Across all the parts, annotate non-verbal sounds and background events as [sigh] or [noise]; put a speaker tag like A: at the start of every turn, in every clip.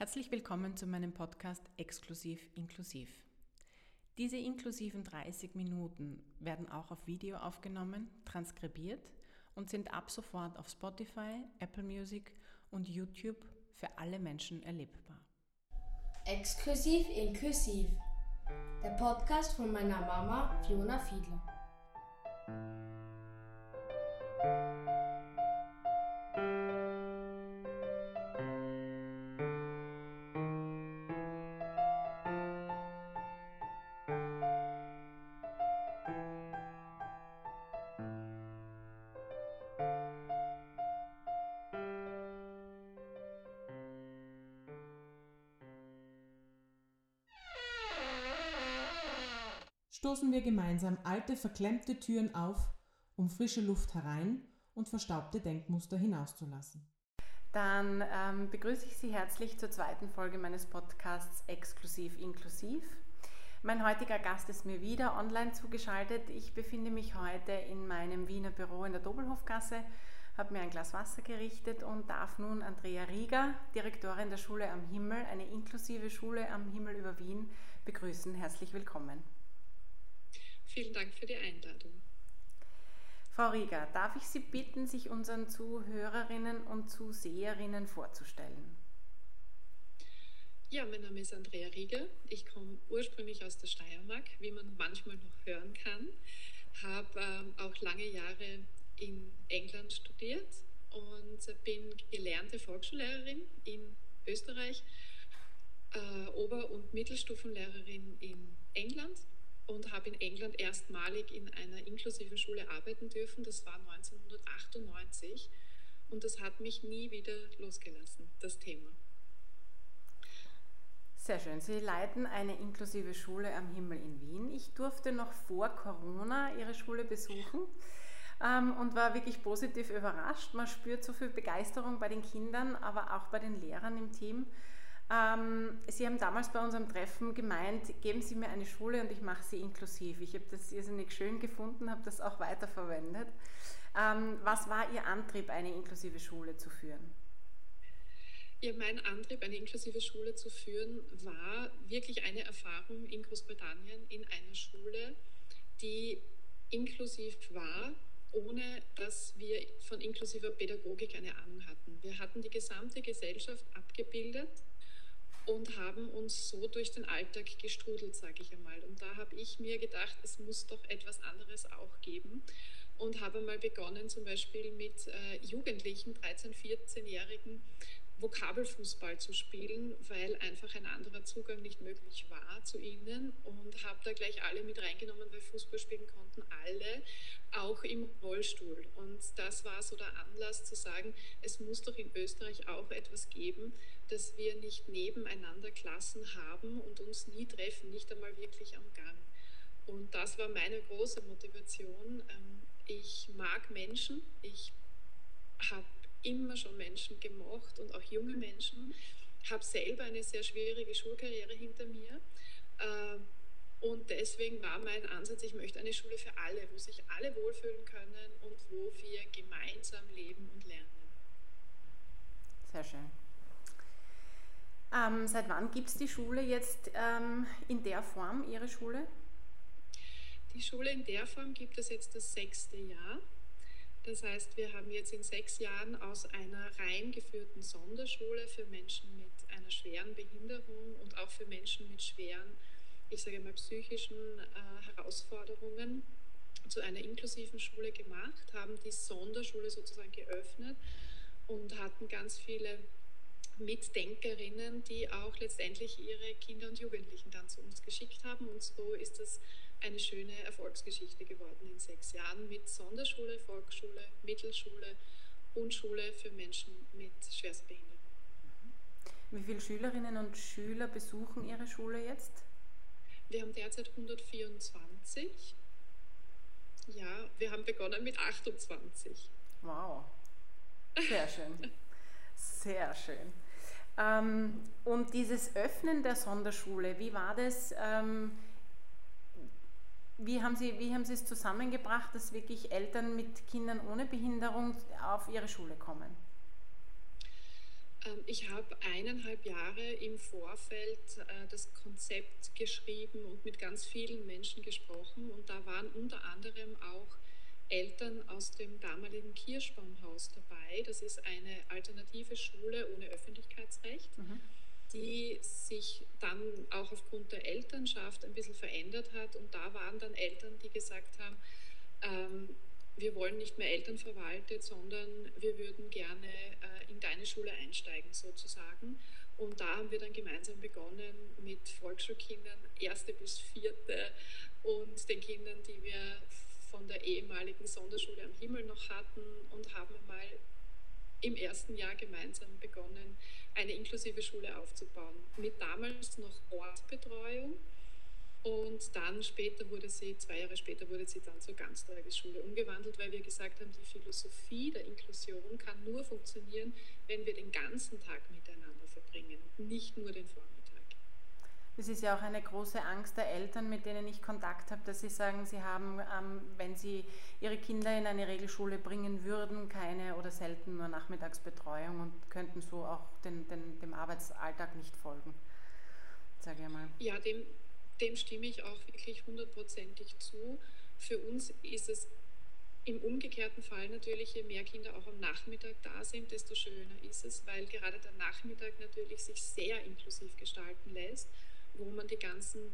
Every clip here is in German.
A: Herzlich willkommen zu meinem Podcast Exklusiv Inklusiv. Diese inklusiven 30 Minuten werden auch auf Video aufgenommen, transkribiert und sind ab sofort auf Spotify, Apple Music und YouTube für alle Menschen erlebbar.
B: Exklusiv Inklusiv. Der Podcast von meiner Mama Fiona Fiedler.
C: Stoßen wir gemeinsam alte, verklemmte Türen auf, um frische Luft herein und verstaubte Denkmuster hinauszulassen.
A: Dann ähm, begrüße ich Sie herzlich zur zweiten Folge meines Podcasts Exklusiv Inklusiv. Mein heutiger Gast ist mir wieder online zugeschaltet. Ich befinde mich heute in meinem Wiener Büro in der Dobelhofgasse, habe mir ein Glas Wasser gerichtet und darf nun Andrea Rieger, Direktorin der Schule am Himmel, eine inklusive Schule am Himmel über Wien, begrüßen. Herzlich willkommen.
D: Vielen Dank für die Einladung.
A: Frau Rieger, darf ich Sie bitten, sich unseren Zuhörerinnen und Zuseherinnen vorzustellen?
D: Ja, mein Name ist Andrea Rieger. Ich komme ursprünglich aus der Steiermark, wie man manchmal noch hören kann. Habe ähm, auch lange Jahre in England studiert und bin gelernte Volksschullehrerin in Österreich, äh, Ober- und Mittelstufenlehrerin in England und habe in England erstmalig in einer inklusiven Schule arbeiten dürfen. Das war 1998 und das hat mich nie wieder losgelassen, das Thema.
A: Sehr schön. Sie leiten eine inklusive Schule am Himmel in Wien. Ich durfte noch vor Corona Ihre Schule besuchen ähm, und war wirklich positiv überrascht. Man spürt so viel Begeisterung bei den Kindern, aber auch bei den Lehrern im Team. Ähm, Sie haben damals bei unserem Treffen gemeint, geben Sie mir eine Schule und ich mache sie inklusiv. Ich habe das irrsinnig schön gefunden, habe das auch weiterverwendet. Ähm, was war Ihr Antrieb, eine inklusive Schule zu führen?
D: Ja, mein Antrieb, eine inklusive Schule zu führen, war wirklich eine Erfahrung in Großbritannien in einer Schule, die inklusiv war, ohne dass wir von inklusiver Pädagogik eine Ahnung hatten. Wir hatten die gesamte Gesellschaft abgebildet und haben uns so durch den Alltag gestrudelt, sage ich einmal. Und da habe ich mir gedacht, es muss doch etwas anderes auch geben und habe mal begonnen, zum Beispiel mit äh, Jugendlichen, 13-, 14-Jährigen, Vokabelfußball zu spielen, weil einfach ein anderer Zugang nicht möglich war zu ihnen und habe da gleich alle mit reingenommen, weil Fußball spielen konnten alle, auch im Rollstuhl. Und das war so der Anlass zu sagen, es muss doch in Österreich auch etwas geben, dass wir nicht nebeneinander Klassen haben und uns nie treffen, nicht einmal wirklich am Gang. Und das war meine große Motivation. Ähm, ich mag Menschen, ich habe immer schon Menschen gemocht und auch junge Menschen, habe selber eine sehr schwierige Schulkarriere hinter mir. Ähm, und deswegen war mein Ansatz, ich möchte eine Schule für alle, wo sich alle wohlfühlen können und wo wir gemeinsam leben und lernen.
A: Sehr schön. Ähm, seit wann gibt es die Schule jetzt ähm, in der Form, Ihre Schule?
D: Die Schule in der Form gibt es jetzt das sechste Jahr. Das heißt, wir haben jetzt in sechs Jahren aus einer rein geführten Sonderschule für Menschen mit einer schweren Behinderung und auch für Menschen mit schweren, ich sage mal, psychischen äh, Herausforderungen zu einer inklusiven Schule gemacht, haben die Sonderschule sozusagen geöffnet und hatten ganz viele Mitdenkerinnen, die auch letztendlich ihre Kinder und Jugendlichen dann zu uns geschickt haben. Und so ist es eine schöne Erfolgsgeschichte geworden in sechs Jahren mit Sonderschule, Volksschule, Mittelschule und Schule für Menschen mit Schwerstbehinderung.
A: Wie viele Schülerinnen und Schüler besuchen Ihre Schule jetzt?
D: Wir haben derzeit 124. Ja, wir haben begonnen mit 28.
A: Wow, sehr schön. [laughs] Sehr schön. Ähm, und dieses Öffnen der Sonderschule, wie war das? Ähm, wie haben, Sie, wie haben Sie es zusammengebracht, dass wirklich Eltern mit Kindern ohne Behinderung auf ihre Schule kommen?
D: Ähm, ich habe eineinhalb Jahre im Vorfeld äh, das Konzept geschrieben und mit ganz vielen Menschen gesprochen. Und da waren unter anderem auch Eltern aus dem damaligen Kirschbaumhaus dabei. Das ist eine alternative Schule ohne Öffentlichkeitsrecht, mhm. die sich dann auch aufgrund der Elternschaft ein bisschen verändert hat. Und da waren dann Eltern, die gesagt haben, ähm, wir wollen nicht mehr elternverwaltet, sondern wir würden gerne äh, in deine Schule einsteigen sozusagen. Und da haben wir dann gemeinsam begonnen mit Volksschulkindern, erste bis vierte und den Kindern, die wir von der ehemaligen Sonderschule am Himmel noch hatten und haben mal im ersten Jahr gemeinsam begonnen, eine inklusive Schule aufzubauen. Mit damals noch Ortbetreuung und dann später wurde sie, zwei Jahre später wurde sie dann zur Ganztagesschule umgewandelt, weil wir gesagt haben, die Philosophie der Inklusion kann nur funktionieren, wenn wir den ganzen Tag miteinander verbringen, nicht nur den Vormittag.
A: Das ist ja auch eine große Angst der Eltern, mit denen ich Kontakt habe, dass sie sagen, sie haben, ähm, wenn sie ihre Kinder in eine Regelschule bringen würden, keine oder selten nur Nachmittagsbetreuung und könnten so auch den, den, dem Arbeitsalltag nicht folgen.
D: Sage ich mal. Ja, dem, dem stimme ich auch wirklich hundertprozentig zu. Für uns ist es im umgekehrten Fall natürlich, je mehr Kinder auch am Nachmittag da sind, desto schöner ist es, weil gerade der Nachmittag natürlich sich sehr inklusiv gestalten lässt, wo man die ganzen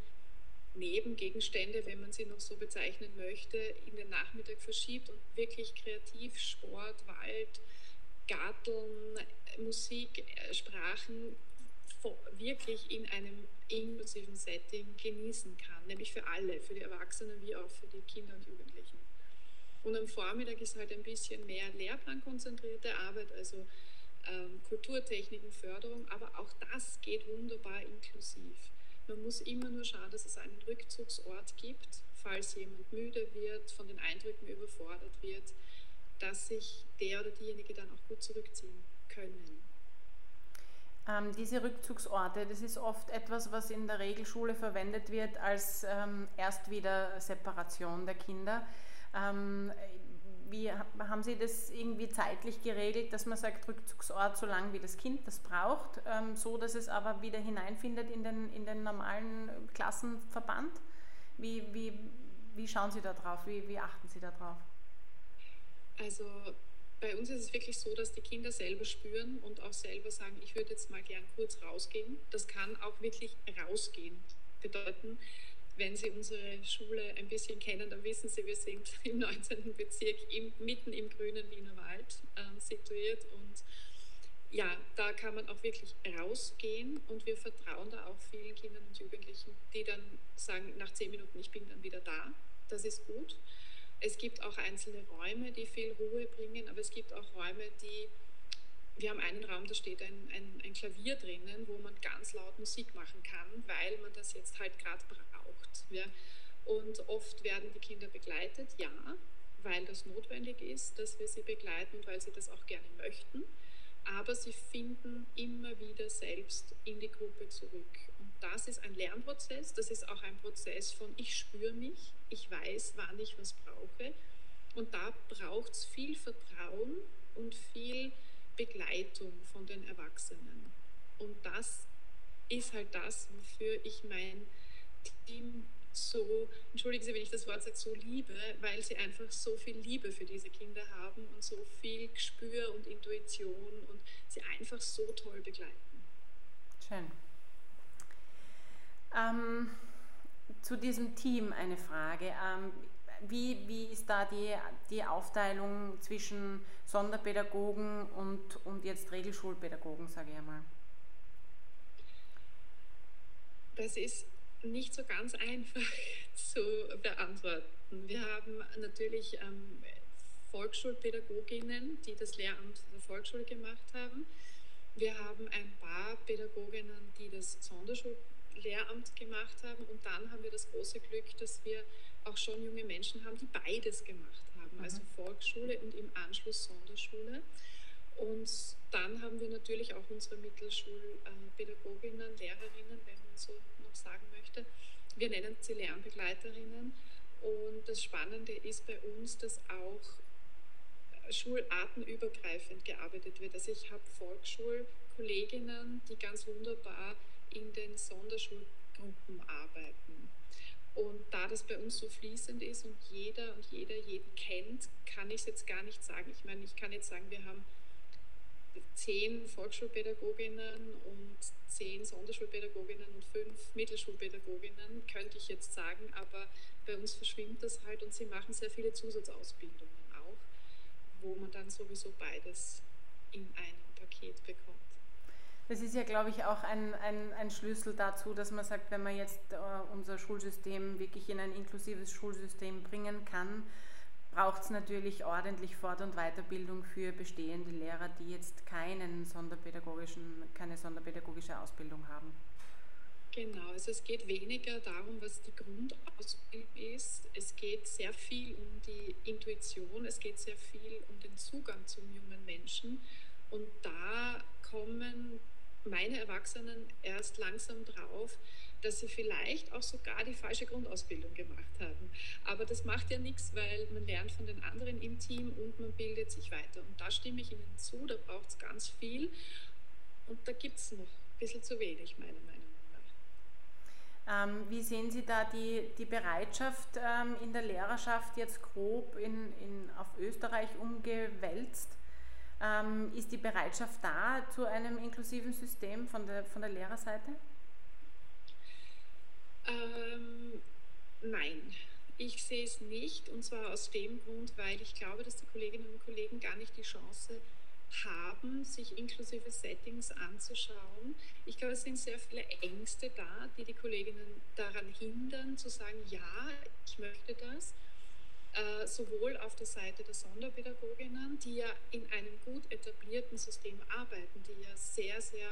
D: Nebengegenstände, wenn man sie noch so bezeichnen möchte, in den Nachmittag verschiebt und wirklich kreativ Sport, Wald, Garteln, Musik, äh, Sprachen wirklich in einem inklusiven Setting genießen kann, nämlich für alle, für die Erwachsenen wie auch für die Kinder und Jugendlichen. Und am Vormittag ist halt ein bisschen mehr lehrplankonzentrierte Arbeit, also ähm, Kulturtechniken, Förderung, aber auch das geht wunderbar inklusiv. Man muss immer nur schauen, dass es einen Rückzugsort gibt, falls jemand müde wird, von den Eindrücken überfordert wird, dass sich der oder diejenige dann auch gut zurückziehen können.
A: Ähm, diese Rückzugsorte, das ist oft etwas, was in der Regelschule verwendet wird als ähm, erst wieder Separation der Kinder. Ähm, wie haben Sie das irgendwie zeitlich geregelt, dass man sagt, Rückzugsort so lange wie das Kind das braucht, ähm, so dass es aber wieder hineinfindet in den, in den normalen Klassenverband? Wie, wie, wie schauen Sie da drauf? Wie, wie achten Sie da drauf?
D: Also bei uns ist es wirklich so, dass die Kinder selber spüren und auch selber sagen, ich würde jetzt mal gern kurz rausgehen. Das kann auch wirklich rausgehen bedeuten. Wenn Sie unsere Schule ein bisschen kennen, dann wissen Sie, wir sind [laughs] im 19. Bezirk im, mitten im grünen Wiener Wald äh, situiert und ja, da kann man auch wirklich rausgehen und wir vertrauen da auch vielen Kindern und Jugendlichen, die dann sagen, nach zehn Minuten, ich bin dann wieder da. Das ist gut. Es gibt auch einzelne Räume, die viel Ruhe bringen, aber es gibt auch Räume, die, wir haben einen Raum, da steht ein, ein, ein Klavier drinnen, wo man ganz laut Musik machen kann, weil man das jetzt halt gerade braucht. Ja. Und oft werden die Kinder begleitet, ja, weil das notwendig ist, dass wir sie begleiten und weil sie das auch gerne möchten. Aber sie finden immer wieder selbst in die Gruppe zurück das ist ein Lernprozess, das ist auch ein Prozess von ich spüre mich, ich weiß, wann ich was brauche. Und da braucht es viel Vertrauen und viel Begleitung von den Erwachsenen. Und das ist halt das, wofür ich mein Team so, entschuldigen Sie, wenn ich das Wort sage, so liebe, weil sie einfach so viel Liebe für diese Kinder haben und so viel Gespür und Intuition und sie einfach so toll begleiten.
A: Schön. Ähm, zu diesem Team eine Frage. Ähm, wie, wie ist da die, die Aufteilung zwischen Sonderpädagogen und, und jetzt Regelschulpädagogen, sage ich einmal?
D: Das ist nicht so ganz einfach [laughs] zu beantworten. Wir haben natürlich ähm, Volksschulpädagoginnen, die das Lehramt der Volksschule gemacht haben. Wir haben ein paar Pädagoginnen, die das Sonderschul Lehramt gemacht haben. Und dann haben wir das große Glück, dass wir auch schon junge Menschen haben, die beides gemacht haben, also mhm. Volksschule und im Anschluss Sonderschule. Und dann haben wir natürlich auch unsere Mittelschulpädagoginnen, Lehrerinnen, wenn man so noch sagen möchte. Wir nennen sie Lernbegleiterinnen. Und das Spannende ist bei uns, dass auch schulartenübergreifend gearbeitet wird. Also ich habe Volksschul- Kolleginnen, die ganz wunderbar in den Sonderschulgruppen arbeiten. Und da das bei uns so fließend ist und jeder und jeder jeden kennt, kann ich es jetzt gar nicht sagen. Ich meine, ich kann jetzt sagen, wir haben zehn Volksschulpädagoginnen und zehn Sonderschulpädagoginnen und fünf Mittelschulpädagoginnen, könnte ich jetzt sagen, aber bei uns verschwimmt das halt und sie machen sehr viele Zusatzausbildungen auch, wo man dann sowieso beides in einem Paket bekommt.
A: Das ist ja, glaube ich, auch ein, ein, ein Schlüssel dazu, dass man sagt, wenn man jetzt äh, unser Schulsystem wirklich in ein inklusives Schulsystem bringen kann, braucht es natürlich ordentlich Fort- und Weiterbildung für bestehende Lehrer, die jetzt keinen sonderpädagogischen, keine sonderpädagogische Ausbildung haben.
D: Genau, also es geht weniger darum, was die Grundausbildung ist. Es geht sehr viel um die Intuition, es geht sehr viel um den Zugang zum jungen Menschen. Und da kommen meine Erwachsenen erst langsam drauf, dass sie vielleicht auch sogar die falsche Grundausbildung gemacht haben. Aber das macht ja nichts, weil man lernt von den anderen im Team und man bildet sich weiter. Und da stimme ich Ihnen zu, da braucht es ganz viel. Und da gibt es noch ein bisschen zu wenig, meiner Meinung
A: nach. Ähm, wie sehen Sie da die, die Bereitschaft ähm, in der Lehrerschaft jetzt grob in, in, auf Österreich umgewälzt? Ähm, ist die Bereitschaft da zu einem inklusiven System von der, von der Lehrerseite?
D: Ähm, nein, ich sehe es nicht und zwar aus dem Grund, weil ich glaube, dass die Kolleginnen und Kollegen gar nicht die Chance haben, sich inklusive Settings anzuschauen. Ich glaube, es sind sehr viele Ängste da, die die Kolleginnen daran hindern, zu sagen, ja, ich möchte das. Äh, sowohl auf der Seite der Sonderpädagoginnen, die ja in einem gut etablierten System arbeiten, die ja sehr, sehr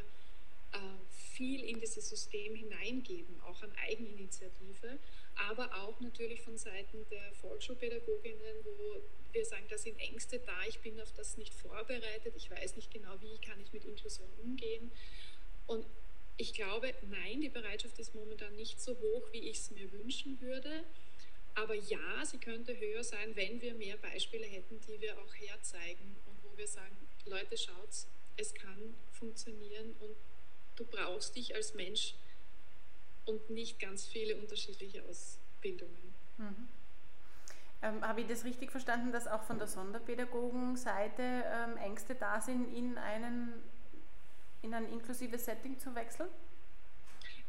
D: äh, viel in dieses System hineingeben, auch an Eigeninitiative, aber auch natürlich von Seiten der Volksschulpädagoginnen, wo wir sagen, da sind Ängste da, ich bin auf das nicht vorbereitet, ich weiß nicht genau, wie kann ich mit Inklusion umgehen. Und ich glaube, nein, die Bereitschaft ist momentan nicht so hoch, wie ich es mir wünschen würde. Aber ja, sie könnte höher sein, wenn wir mehr Beispiele hätten, die wir auch herzeigen und wo wir sagen, Leute, schaut, es kann funktionieren und du brauchst dich als Mensch und nicht ganz viele unterschiedliche Ausbildungen. Mhm.
A: Ähm, Habe ich das richtig verstanden, dass auch von der Sonderpädagogenseite ähm, Ängste da sind, in, einen, in ein inklusives Setting zu wechseln?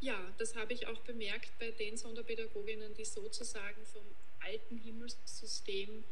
D: Ja, das habe ich auch bemerkt bei den Sonderpädagoginnen, die sozusagen vom alten Himmelssystem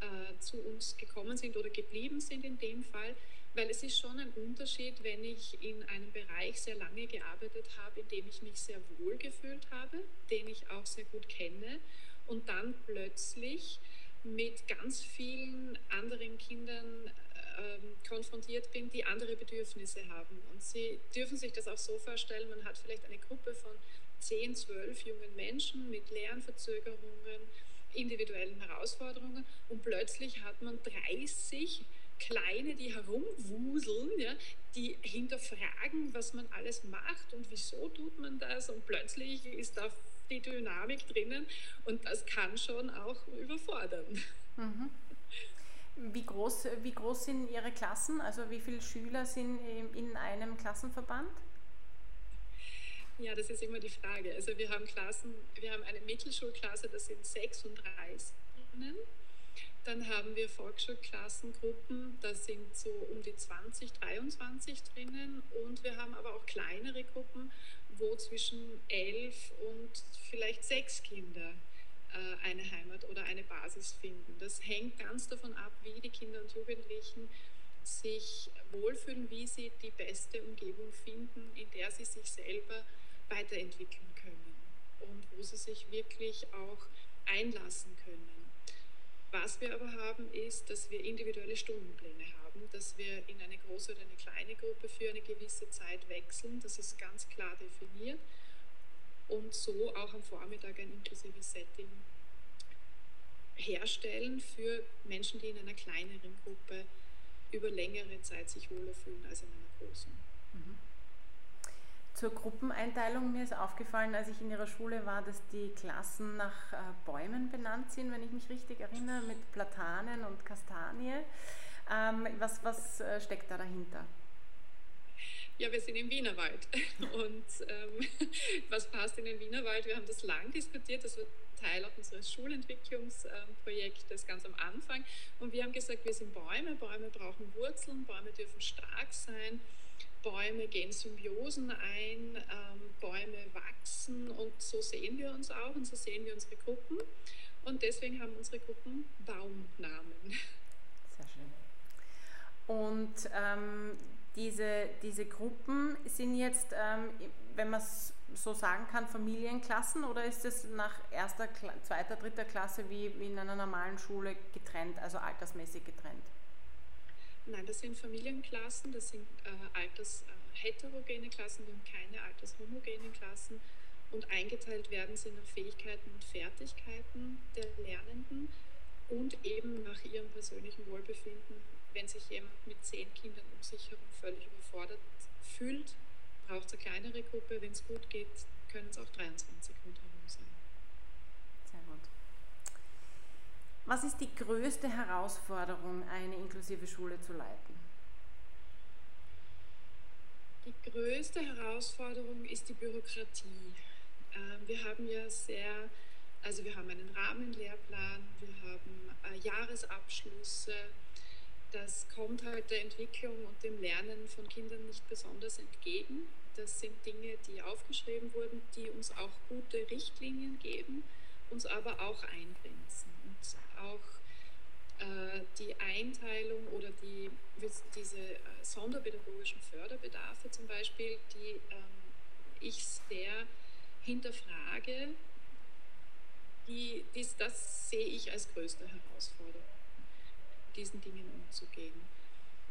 D: äh, zu uns gekommen sind oder geblieben sind in dem Fall. Weil es ist schon ein Unterschied, wenn ich in einem Bereich sehr lange gearbeitet habe, in dem ich mich sehr wohl gefühlt habe, den ich auch sehr gut kenne und dann plötzlich mit ganz vielen anderen Kindern ähm, konfrontiert bin, die andere Bedürfnisse haben. Und Sie dürfen sich das auch so vorstellen, man hat vielleicht eine Gruppe von 10, 12 jungen Menschen mit Lernverzögerungen, individuellen Herausforderungen und plötzlich hat man 30 Kleine, die herumwuseln, ja, die hinterfragen, was man alles macht und wieso tut man das und plötzlich ist da die Dynamik drinnen und das kann schon auch überfordern. Mhm.
A: Wie, groß, wie groß sind Ihre Klassen? Also wie viele Schüler sind in einem Klassenverband?
D: Ja, das ist immer die Frage. Also wir haben Klassen, wir haben eine Mittelschulklasse, das sind 36 dann haben wir Volksschulklassengruppen, da sind so um die 20, 23 drinnen. Und wir haben aber auch kleinere Gruppen, wo zwischen elf und vielleicht sechs Kinder eine Heimat oder eine Basis finden. Das hängt ganz davon ab, wie die Kinder und Jugendlichen sich wohlfühlen, wie sie die beste Umgebung finden, in der sie sich selber weiterentwickeln können und wo sie sich wirklich auch einlassen können. Was wir aber haben, ist, dass wir individuelle Stundenpläne haben, dass wir in eine große oder eine kleine Gruppe für eine gewisse Zeit wechseln. Das ist ganz klar definiert. Und so auch am Vormittag ein inklusives Setting herstellen für Menschen, die in einer kleineren Gruppe über längere Zeit sich wohler fühlen als in einer großen. Mhm.
A: Zur Gruppeneinteilung, mir ist aufgefallen, als ich in Ihrer Schule war, dass die Klassen nach äh, Bäumen benannt sind, wenn ich mich richtig erinnere, mit Platanen und Kastanie. Ähm, was was äh, steckt da dahinter?
D: Ja, wir sind im Wienerwald. [laughs] Und ähm, [laughs] was passt in den Wienerwald? Wir haben das lang diskutiert. Das wird Teil unseres Schulentwicklungsprojektes ganz am Anfang. Und wir haben gesagt, wir sind Bäume. Bäume brauchen Wurzeln. Bäume dürfen stark sein. Bäume gehen Symbiosen ein. Ähm, Bäume wachsen. Und so sehen wir uns auch und so sehen wir unsere Gruppen. Und deswegen haben unsere Gruppen Baumnamen.
A: Sehr schön. Und ähm, diese, diese Gruppen sind jetzt, ähm, wenn man es so sagen kann, Familienklassen oder ist es nach erster, zweiter, dritter Klasse wie, wie in einer normalen Schule getrennt, also altersmäßig getrennt?
D: Nein, das sind Familienklassen, das sind äh, altersheterogene Klassen, wir haben keine altershomogenen Klassen und eingeteilt werden sie nach Fähigkeiten und Fertigkeiten der Lernenden und eben nach ihrem persönlichen Wohlbefinden wenn sich jemand mit zehn Kindern um sich herum völlig überfordert fühlt, braucht es eine kleinere Gruppe. Wenn es gut geht, können es auch 23 rundherum sein.
A: Sehr gut. Was ist die größte Herausforderung, eine inklusive Schule zu leiten?
D: Die größte Herausforderung ist die Bürokratie. Ähm, wir haben ja sehr, also wir haben einen Rahmenlehrplan, wir haben äh, Jahresabschlüsse, das kommt halt der Entwicklung und dem Lernen von Kindern nicht besonders entgegen. Das sind Dinge, die aufgeschrieben wurden, die uns auch gute Richtlinien geben, uns aber auch eingrenzen. Und auch äh, die Einteilung oder die, diese äh, sonderpädagogischen Förderbedarfe zum Beispiel, die ähm, ich sehr hinterfrage, die, dies, das sehe ich als größte Herausforderung diesen Dingen umzugehen.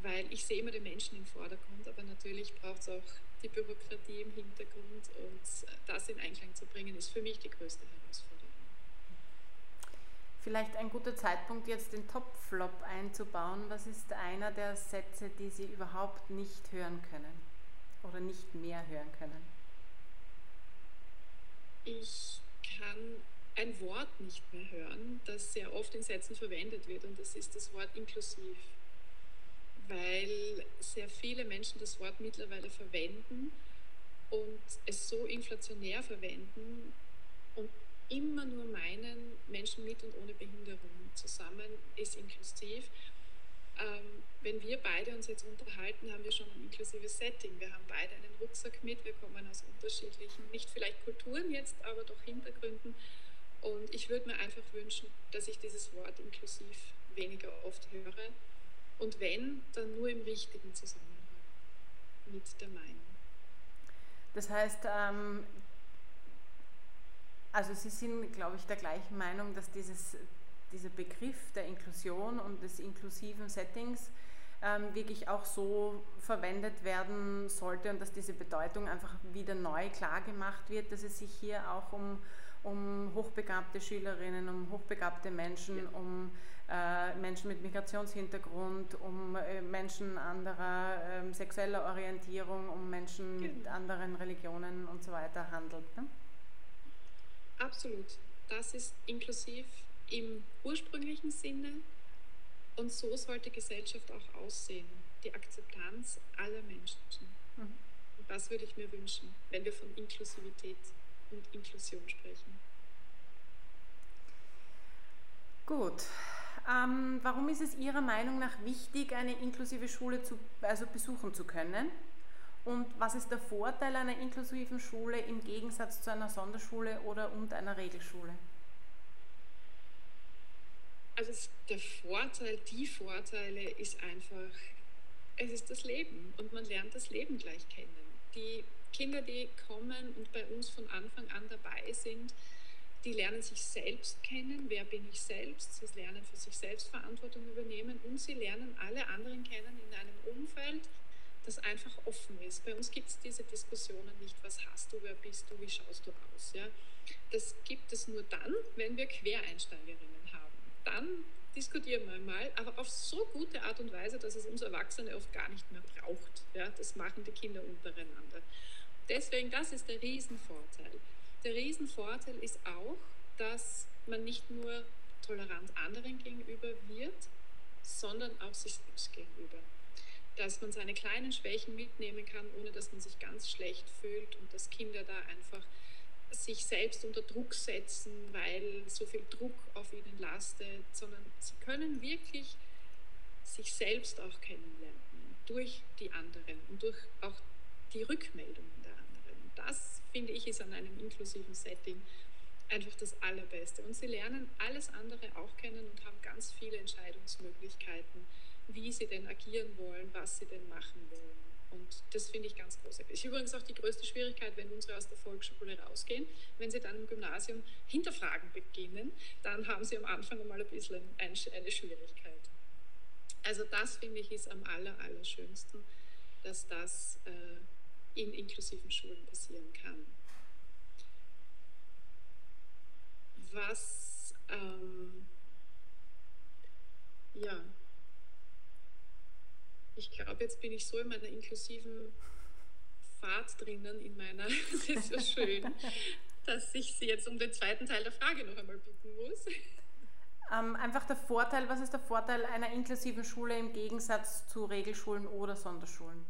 D: Weil ich sehe immer den Menschen im Vordergrund, aber natürlich braucht es auch die Bürokratie im Hintergrund und das in Einklang zu bringen, ist für mich die größte Herausforderung.
A: Vielleicht ein guter Zeitpunkt, jetzt den Top-Flop einzubauen. Was ist einer der Sätze, die Sie überhaupt nicht hören können oder nicht mehr hören können?
D: Ich kann ein Wort nicht mehr hören, das sehr oft in Sätzen verwendet wird und das ist das Wort inklusiv, weil sehr viele Menschen das Wort mittlerweile verwenden und es so inflationär verwenden und immer nur meinen, Menschen mit und ohne Behinderung zusammen ist inklusiv. Ähm, wenn wir beide uns jetzt unterhalten, haben wir schon ein inklusives Setting. Wir haben beide einen Rucksack mit, wir kommen aus unterschiedlichen, nicht vielleicht Kulturen jetzt, aber doch Hintergründen und ich würde mir einfach wünschen, dass ich dieses Wort inklusiv weniger oft höre. Und wenn, dann nur im richtigen Zusammenhang mit der Meinung.
A: Das heißt, ähm, also Sie sind, glaube ich, der gleichen Meinung, dass dieses, dieser Begriff der Inklusion und des inklusiven Settings ähm, wirklich auch so verwendet werden sollte und dass diese Bedeutung einfach wieder neu klar gemacht wird, dass es sich hier auch um um hochbegabte Schülerinnen, um hochbegabte Menschen, ja. um äh, Menschen mit Migrationshintergrund, um äh, Menschen anderer äh, sexueller Orientierung, um Menschen genau. mit anderen Religionen und so weiter handelt. Ne?
D: Absolut. Das ist inklusiv im ursprünglichen Sinne und so sollte Gesellschaft auch aussehen. Die Akzeptanz aller Menschen. Mhm. Und das würde ich mir wünschen, wenn wir von Inklusivität und Inklusion sprechen.
A: Gut. Ähm, warum ist es Ihrer Meinung nach wichtig, eine inklusive Schule zu, also besuchen zu können? Und was ist der Vorteil einer inklusiven Schule im Gegensatz zu einer Sonderschule oder und einer Regelschule?
D: Also der Vorteil, die Vorteile ist einfach, es ist das Leben und man lernt das Leben gleich kennen. Die Kinder, die kommen und bei uns von Anfang an dabei sind, die lernen sich selbst kennen, wer bin ich selbst, sie lernen für sich selbst Verantwortung übernehmen und sie lernen alle anderen kennen in einem Umfeld, das einfach offen ist. Bei uns gibt es diese Diskussionen nicht, was hast du, wer bist du, wie schaust du aus. Ja? Das gibt es nur dann, wenn wir Quereinsteigerinnen haben. Dann diskutieren wir mal, aber auf so gute Art und Weise, dass es uns Erwachsene oft gar nicht mehr braucht. Ja? Das machen die Kinder untereinander. Deswegen, das ist der Riesenvorteil. Der Riesenvorteil ist auch, dass man nicht nur tolerant anderen gegenüber wird, sondern auch sich selbst gegenüber. dass man seine kleinen Schwächen mitnehmen kann, ohne dass man sich ganz schlecht fühlt und dass Kinder da einfach sich selbst unter Druck setzen, weil so viel Druck auf ihnen lastet, sondern sie können wirklich sich selbst auch kennenlernen durch die anderen und durch auch die Rückmeldungen das, finde ich, ist an einem inklusiven Setting einfach das Allerbeste. Und sie lernen alles andere auch kennen und haben ganz viele Entscheidungsmöglichkeiten, wie sie denn agieren wollen, was sie denn machen wollen. Und das finde ich ganz großartig. Ist übrigens auch die größte Schwierigkeit, wenn unsere aus der Volksschule rausgehen. Wenn sie dann im Gymnasium Hinterfragen beginnen, dann haben sie am Anfang einmal ein bisschen eine Schwierigkeit. Also das finde ich ist am aller, allerschönsten, dass das äh, in inklusiven Schulen passieren kann. Was, ähm, ja, ich glaube, jetzt bin ich so in meiner inklusiven Fahrt drinnen, in meiner, [laughs] es ist so schön, dass ich Sie jetzt um den zweiten Teil der Frage noch einmal bitten muss.
A: Ähm, einfach der Vorteil, was ist der Vorteil einer inklusiven Schule im Gegensatz zu Regelschulen oder Sonderschulen?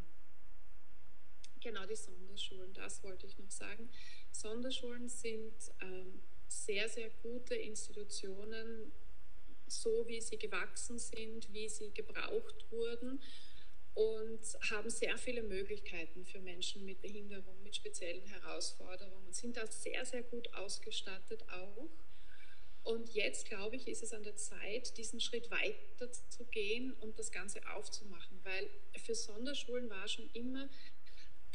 D: Genau, die Sonderschulen, das wollte ich noch sagen. Sonderschulen sind ähm, sehr, sehr gute Institutionen, so wie sie gewachsen sind, wie sie gebraucht wurden und haben sehr viele Möglichkeiten für Menschen mit Behinderung, mit speziellen Herausforderungen und sind da sehr, sehr gut ausgestattet auch. Und jetzt, glaube ich, ist es an der Zeit, diesen Schritt weiter zu gehen und das Ganze aufzumachen, weil für Sonderschulen war schon immer,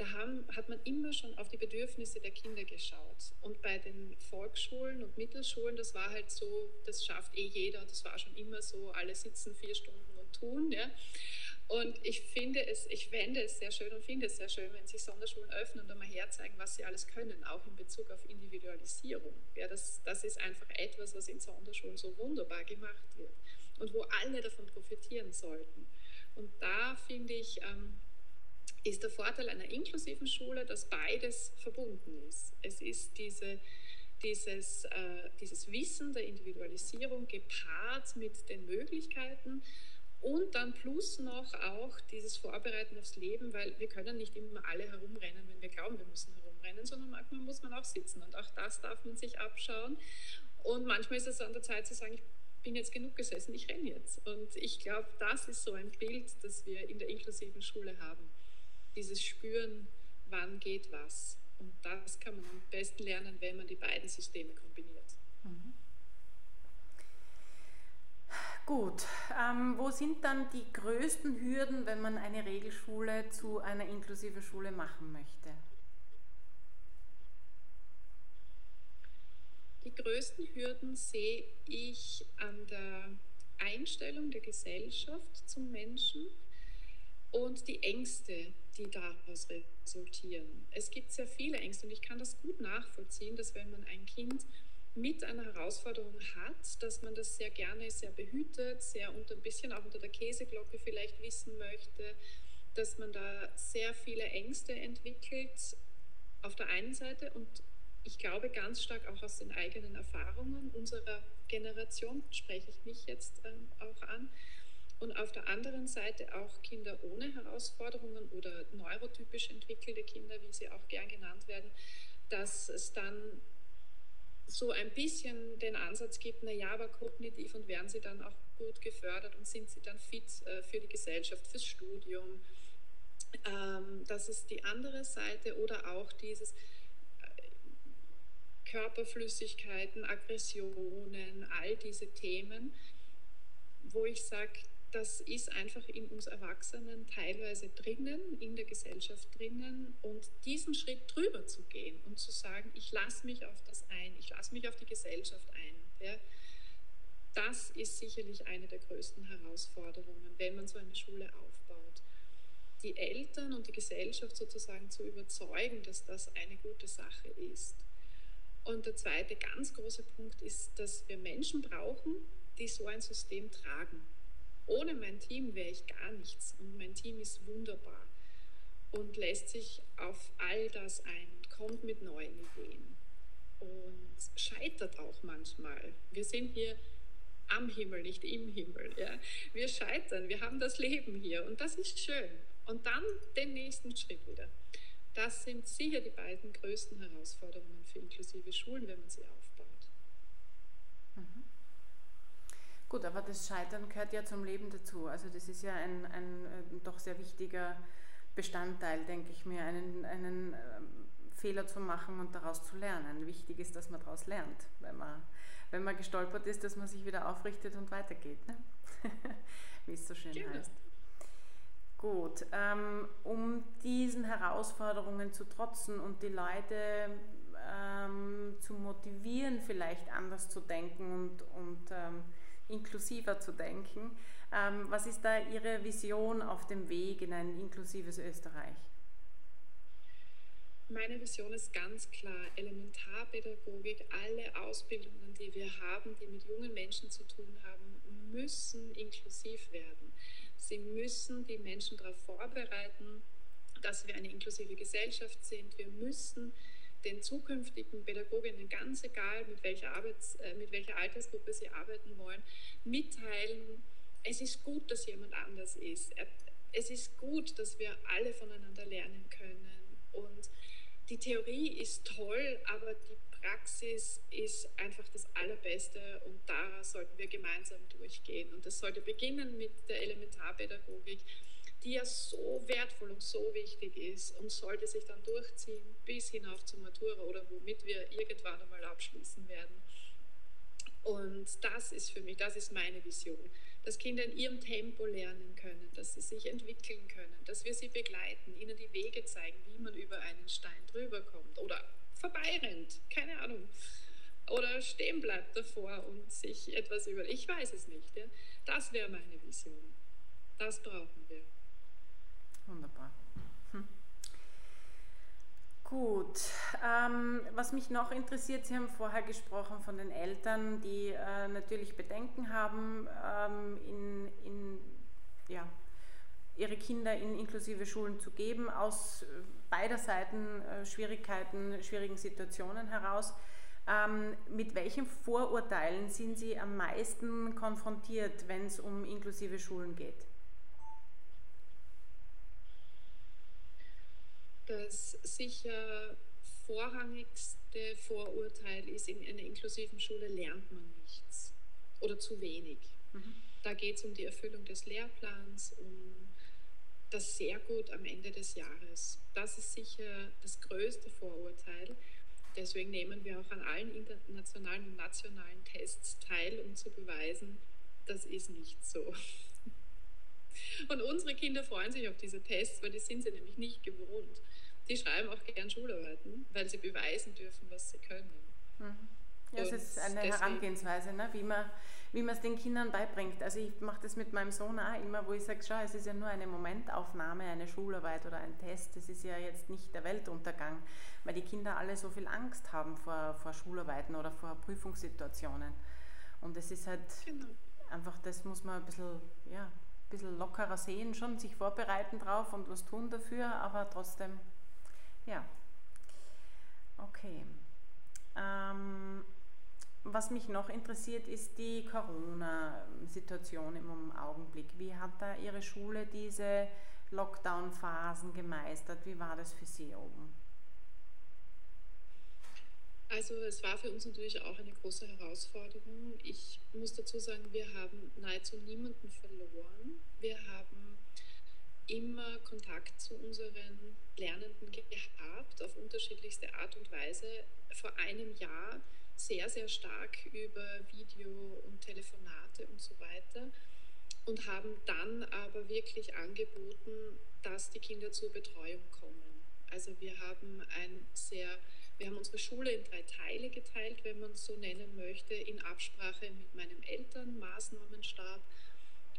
D: da haben, hat man immer schon auf die Bedürfnisse der Kinder geschaut. Und bei den Volksschulen und Mittelschulen, das war halt so, das schafft eh jeder, das war schon immer so, alle sitzen vier Stunden und tun. Ja. Und ich finde es, ich fände es sehr schön und finde es sehr schön, wenn sich Sonderschulen öffnen und einmal herzeigen, was sie alles können, auch in Bezug auf Individualisierung. Ja, das, das ist einfach etwas, was in Sonderschulen so wunderbar gemacht wird und wo alle davon profitieren sollten. Und da finde ich, ähm, ist der Vorteil einer inklusiven Schule, dass beides verbunden ist. Es ist diese, dieses, äh, dieses Wissen der Individualisierung gepaart mit den Möglichkeiten, und dann plus noch auch dieses Vorbereiten aufs Leben, weil wir können nicht immer alle herumrennen, wenn wir glauben, wir müssen herumrennen, sondern manchmal muss man auch sitzen und auch das darf man sich abschauen. Und manchmal ist es an der Zeit zu sagen, ich bin jetzt genug gesessen, ich renne jetzt. Und ich glaube, das ist so ein Bild, das wir in der inklusiven Schule haben. Dieses Spüren, wann geht was. Und das kann man am besten lernen, wenn man die beiden Systeme kombiniert. Mhm.
A: Gut, ähm, wo sind dann die größten Hürden, wenn man eine Regelschule zu einer inklusiven Schule machen möchte?
D: Die größten Hürden sehe ich an der Einstellung der Gesellschaft zum Menschen und die Ängste, die daraus resultieren. Es gibt sehr viele Ängste und ich kann das gut nachvollziehen, dass wenn man ein Kind mit einer Herausforderung hat, dass man das sehr gerne sehr behütet, sehr unter, ein bisschen auch unter der Käseglocke vielleicht wissen möchte, dass man da sehr viele Ängste entwickelt auf der einen Seite und ich glaube ganz stark auch aus den eigenen Erfahrungen unserer Generation, spreche ich mich jetzt ähm, auch an, und auf der anderen Seite auch Kinder ohne Herausforderungen oder neurotypisch entwickelte Kinder, wie sie auch gern genannt werden, dass es dann so ein bisschen den Ansatz gibt, naja, aber kognitiv und werden sie dann auch gut gefördert und sind sie dann fit äh, für die Gesellschaft, fürs Studium. Ähm, das ist die andere Seite oder auch dieses äh, Körperflüssigkeiten, Aggressionen, all diese Themen, wo ich sage, das ist einfach in uns Erwachsenen teilweise drinnen, in der Gesellschaft drinnen und diesen Schritt drüber zu gehen und zu sagen, ich lasse mich auf das ein, ich lasse mich auf die Gesellschaft ein. Ja, das ist sicherlich eine der größten Herausforderungen, wenn man so eine Schule aufbaut. Die Eltern und die Gesellschaft sozusagen zu überzeugen, dass das eine gute Sache ist. Und der zweite ganz große Punkt ist, dass wir Menschen brauchen, die so ein System tragen ohne mein Team wäre ich gar nichts und mein Team ist wunderbar und lässt sich auf all das ein und kommt mit neuen Ideen und scheitert auch manchmal. Wir sind hier am Himmel, nicht im Himmel. Ja. Wir scheitern, wir haben das Leben hier und das ist schön. Und dann den nächsten Schritt wieder. Das sind sicher die beiden größten Herausforderungen für inklusive Schulen, wenn man sie aufbaut.
A: Mhm. Gut, aber das Scheitern gehört ja zum Leben dazu. Also das ist ja ein, ein, äh, doch sehr wichtiger Bestandteil, denke ich mir, einen, einen ähm, Fehler zu machen und daraus zu lernen. Wichtig ist, dass man daraus lernt, wenn man, wenn man gestolpert ist, dass man sich wieder aufrichtet und weitergeht, ne? [laughs] wie es so schön genau. heißt. Gut, ähm, um diesen Herausforderungen zu trotzen und die Leute ähm, zu motivieren, vielleicht anders zu denken und, und ähm, inklusiver zu denken, ähm, was ist da Ihre Vision auf dem Weg in ein inklusives Österreich?
D: Meine Vision ist ganz klar, Elementarpädagogik, alle Ausbildungen, die wir haben, die mit jungen Menschen zu tun haben, müssen inklusiv werden. Sie müssen die Menschen darauf vorbereiten, dass wir eine inklusive Gesellschaft sind. Wir müssen den zukünftigen Pädagoginnen, ganz egal mit welcher, Arbeits-, äh, mit welcher Altersgruppe sie arbeiten wollen, mitteilen, es ist gut, dass jemand anders ist. Es ist gut, dass wir alle voneinander lernen können. Und die Theorie ist toll, aber die Praxis ist einfach das Allerbeste und daraus sollten wir gemeinsam durchgehen. Und das sollte beginnen mit der Elementarpädagogik, die ja so wertvoll und so wichtig ist und sollte sich dann durchziehen bis hinauf zur Matura oder womit wir irgendwann einmal abschließen werden. Und das ist für mich, das ist meine Vision, dass Kinder in ihrem Tempo lernen können, dass sie sich entwickeln können, dass wir sie begleiten, ihnen die Wege zeigen, wie man über einen Stein drüber kommt oder vorbeirennt, keine Ahnung. Oder stehen bleibt davor und sich etwas über. Ich weiß es nicht. Ja? Das wäre meine Vision. Das brauchen wir.
A: Wunderbar. Hm. Gut. Ähm, was mich noch interessiert, Sie haben vorher gesprochen von den Eltern, die äh, natürlich Bedenken haben, ähm, in, in, ja, ihre Kinder in inklusive Schulen zu geben, aus beider Seiten äh, Schwierigkeiten, schwierigen Situationen heraus. Ähm, mit welchen Vorurteilen sind Sie am meisten konfrontiert, wenn es um inklusive Schulen geht?
D: Das sicher vorrangigste Vorurteil ist, in einer inklusiven Schule lernt man nichts oder zu wenig. Mhm. Da geht es um die Erfüllung des Lehrplans, um das sehr gut am Ende des Jahres. Das ist sicher das größte Vorurteil. Deswegen nehmen wir auch an allen internationalen und nationalen Tests teil, um zu beweisen, das ist nicht so. Und unsere Kinder freuen sich auf diese Tests, weil die sind sie nämlich nicht gewohnt. Die schreiben auch gern Schularbeiten, weil sie beweisen dürfen, was sie können.
A: Mhm. Ja, es ist eine deswegen, Herangehensweise, ne? wie man wie man es den Kindern beibringt. Also ich mache das mit meinem Sohn auch immer, wo ich sage, schau, es ist ja nur eine Momentaufnahme, eine Schularbeit oder ein Test. Das ist ja jetzt nicht der Weltuntergang, weil die Kinder alle so viel Angst haben vor, vor Schularbeiten oder vor Prüfungssituationen. Und es ist halt genau. einfach, das muss man ein bisschen, ja, bisschen lockerer sehen, schon sich vorbereiten drauf und was tun dafür, aber trotzdem, ja. Okay. Ähm, was mich noch interessiert, ist die Corona-Situation im Augenblick. Wie hat da Ihre Schule diese Lockdown-Phasen gemeistert? Wie war das für Sie oben?
D: Also es war für uns natürlich auch eine große Herausforderung. Ich muss dazu sagen, wir haben nahezu niemanden verloren. Wir haben immer Kontakt zu unseren Lernenden gehabt, auf unterschiedlichste Art und Weise. Vor einem Jahr sehr, sehr stark über Video und Telefonate und so weiter und haben dann aber wirklich angeboten, dass die Kinder zur Betreuung kommen. Also wir haben ein sehr, wir haben unsere Schule in drei Teile geteilt, wenn man es so nennen möchte, in Absprache mit meinem Elternmaßnahmenstab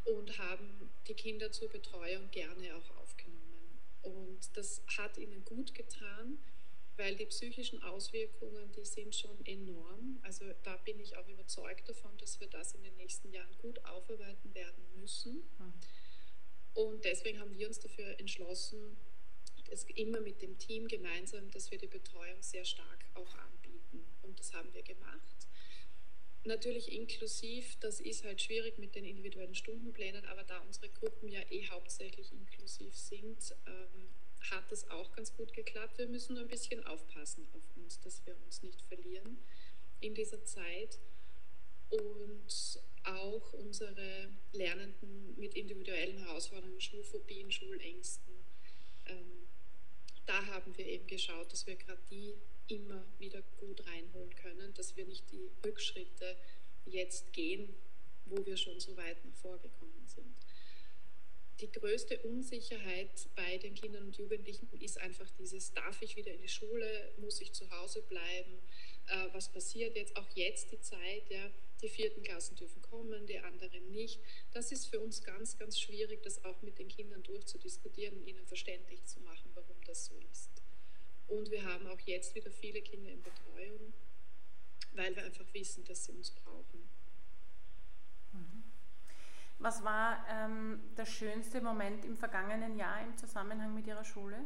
D: und haben die Kinder zur Betreuung gerne auch aufgenommen. Und das hat ihnen gut getan weil die psychischen Auswirkungen, die sind schon enorm. Also da bin ich auch überzeugt davon, dass wir das in den nächsten Jahren gut aufarbeiten werden müssen. Hm. Und deswegen haben wir uns dafür entschlossen, es immer mit dem Team gemeinsam, dass wir die Betreuung sehr stark auch anbieten. Und das haben wir gemacht. natürlich inklusiv, das ist halt schwierig mit den individuellen Stundenplänen, aber da unsere Gruppen ja eh hauptsächlich inklusiv sind, ähm, hat das auch ganz gut geklappt. Wir müssen nur ein bisschen aufpassen auf uns, dass wir uns nicht verlieren in dieser Zeit. Und auch unsere Lernenden mit individuellen Herausforderungen, Schulphobien, Schulängsten, ähm, da haben wir eben geschaut, dass wir gerade die immer wieder gut reinholen können, dass wir nicht die Rückschritte jetzt gehen, wo wir schon so weit nach vorgekommen sind. Die größte Unsicherheit bei den Kindern und Jugendlichen ist einfach dieses, darf ich wieder in die Schule, muss ich zu Hause bleiben, äh, was passiert jetzt, auch jetzt die Zeit, ja, die vierten Klassen dürfen kommen, die anderen nicht. Das ist für uns ganz, ganz schwierig, das auch mit den Kindern durchzudiskutieren und ihnen verständlich zu machen, warum das so ist. Und wir haben auch jetzt wieder viele Kinder in Betreuung, weil wir einfach wissen, dass sie uns brauchen.
A: Mhm. Was war ähm, der schönste Moment im vergangenen Jahr im Zusammenhang mit Ihrer Schule?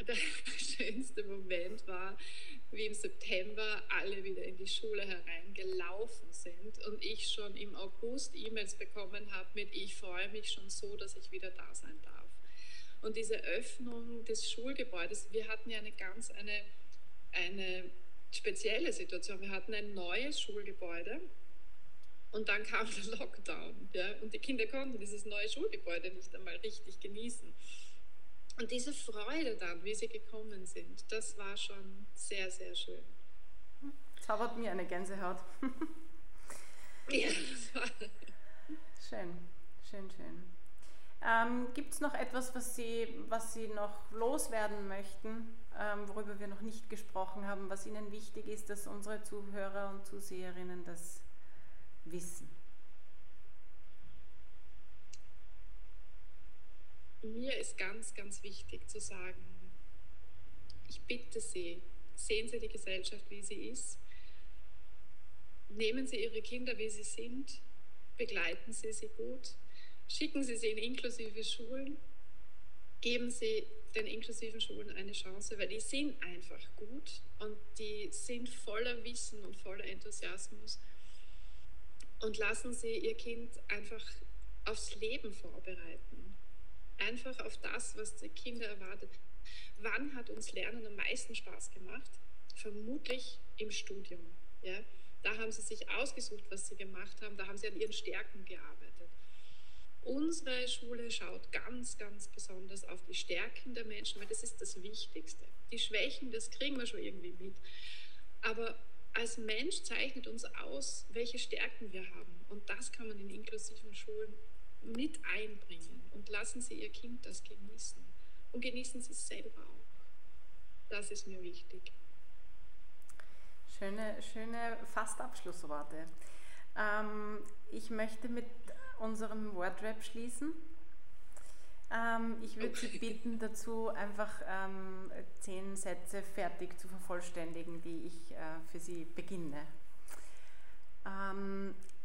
D: Der [laughs] schönste Moment war, wie im September alle wieder in die Schule hereingelaufen sind und ich schon im August E-Mails bekommen habe mit, ich freue mich schon so, dass ich wieder da sein darf. Und diese Öffnung des Schulgebäudes, wir hatten ja eine ganz eine, eine spezielle Situation. Wir hatten ein neues Schulgebäude und dann kam der Lockdown. Ja, und die Kinder konnten dieses neue Schulgebäude nicht einmal richtig genießen. Und diese Freude dann, wie sie gekommen sind, das war schon sehr, sehr schön.
A: Zaubert mir eine Gänsehaut. [laughs]
D: ja, das war. [laughs]
A: Schön, schön, schön. Ähm, Gibt es noch etwas, was Sie, was Sie noch loswerden möchten, ähm, worüber wir noch nicht gesprochen haben, was Ihnen wichtig ist, dass unsere Zuhörer und Zuseherinnen das wissen?
D: Mir ist ganz, ganz wichtig zu sagen, ich bitte Sie, sehen Sie die Gesellschaft, wie sie ist. Nehmen Sie Ihre Kinder, wie sie sind. Begleiten Sie sie gut Schicken Sie sie in inklusive Schulen, geben Sie den inklusiven Schulen eine Chance, weil die sind einfach gut und die sind voller Wissen und voller Enthusiasmus. Und lassen Sie Ihr Kind einfach aufs Leben vorbereiten. Einfach auf das, was die Kinder erwartet. Wann hat uns Lernen am meisten Spaß gemacht? Vermutlich im Studium. Ja? Da haben sie sich ausgesucht, was sie gemacht haben. Da haben sie an ihren Stärken gearbeitet. Unsere Schule schaut ganz, ganz besonders auf die Stärken der Menschen, weil das ist das Wichtigste. Die Schwächen, das kriegen wir schon irgendwie mit. Aber als Mensch zeichnet uns aus, welche Stärken wir haben. Und das kann man in inklusiven Schulen mit einbringen. Und lassen Sie Ihr Kind das genießen. Und genießen Sie es selber auch. Das ist mir wichtig.
A: Schöne, schöne fast Abschlussworte. Ähm, ich möchte mit unserem Wordrap schließen. Ähm, ich würde Sie bitten, dazu einfach ähm, zehn Sätze fertig zu vervollständigen, die ich äh, für Sie beginne.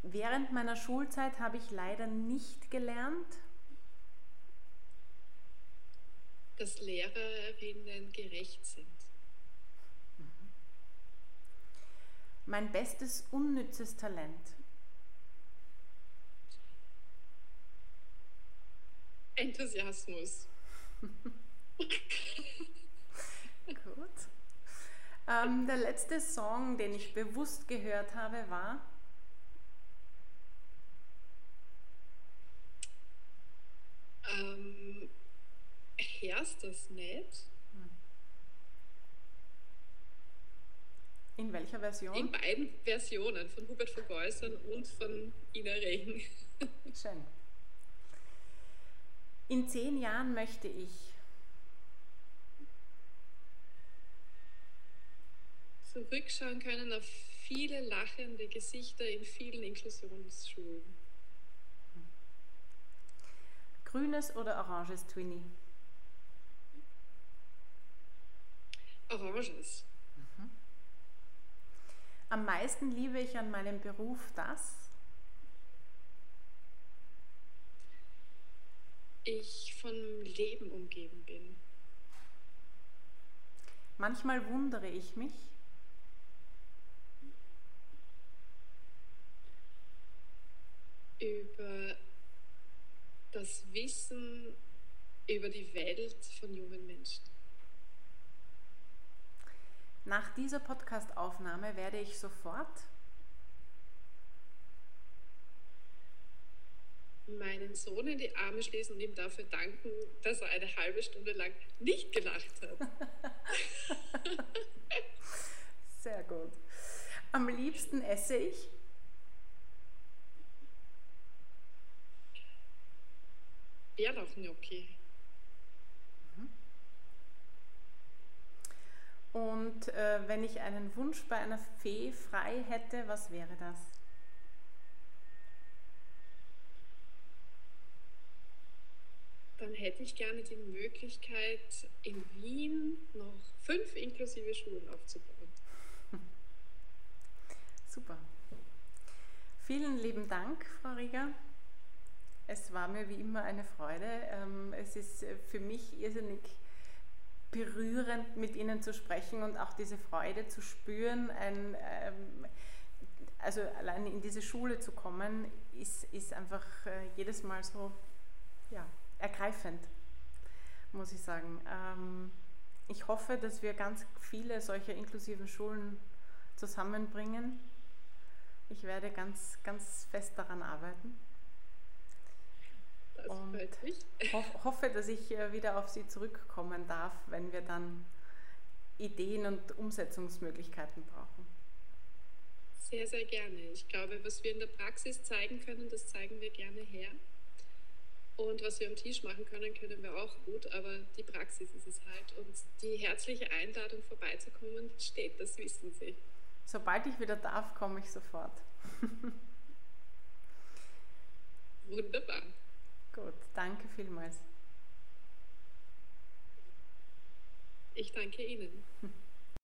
A: Während meiner Schulzeit habe ich leider nicht gelernt,
D: dass Lehrerinnen gerecht sind.
A: Mhm. Mein bestes unnützes Talent.
D: Enthusiasmus. [laughs]
A: Gut. Ähm, der letzte Song, den ich bewusst gehört habe, war.
D: Ähm, hörst das nicht?
A: In welcher Version?
D: In beiden Versionen, von Hubert von Geusern und von Ina Regen.
A: Schön. In zehn Jahren möchte ich
D: zurückschauen können auf viele lachende Gesichter in vielen Inklusionsschulen.
A: Grünes oder oranges Twinny?
D: Oranges. Mhm.
A: Am meisten liebe ich an meinem Beruf das?
D: ich von Leben umgeben bin.
A: Manchmal wundere ich mich,
D: über das Wissen über die Welt von jungen Menschen.
A: Nach dieser Podcast-Aufnahme werde ich sofort
D: meinen Sohn in die Arme schließen und ihm dafür danken, dass er eine halbe Stunde lang nicht gelacht hat. [laughs]
A: Sehr gut. Am liebsten esse ich
D: Bärlauchgnocchi.
A: Und äh, wenn ich einen Wunsch bei einer Fee frei hätte, was wäre das?
D: Dann hätte ich gerne die Möglichkeit, in Wien noch fünf inklusive Schulen aufzubauen. [laughs]
A: Super. Vielen lieben Dank, Frau Rieger. Es war mir wie immer eine Freude. Ähm, es ist für mich irrsinnig berührend, mit Ihnen zu sprechen und auch diese Freude zu spüren. Ein, ähm, also allein in diese Schule zu kommen, ist, ist einfach äh, jedes Mal so ja, ergreifend, muss ich sagen. Ähm, ich hoffe, dass wir ganz viele solcher inklusiven Schulen zusammenbringen. Ich werde ganz, ganz fest daran arbeiten.
D: Das
A: Und. Hoff, hoffe, dass ich äh, wieder auf Sie zurückkommen darf, wenn wir dann Ideen und Umsetzungsmöglichkeiten brauchen.
D: Sehr, sehr gerne. Ich glaube, was wir in der Praxis zeigen können, das zeigen wir gerne her. Und was wir am Tisch machen können, können wir auch gut, aber die Praxis ist es halt. Und die herzliche Einladung vorbeizukommen steht, das wissen Sie.
A: Sobald ich wieder darf, komme ich sofort. [laughs]
D: Wunderbar.
A: Gut, danke vielmals.
D: Ich danke Ihnen. [laughs]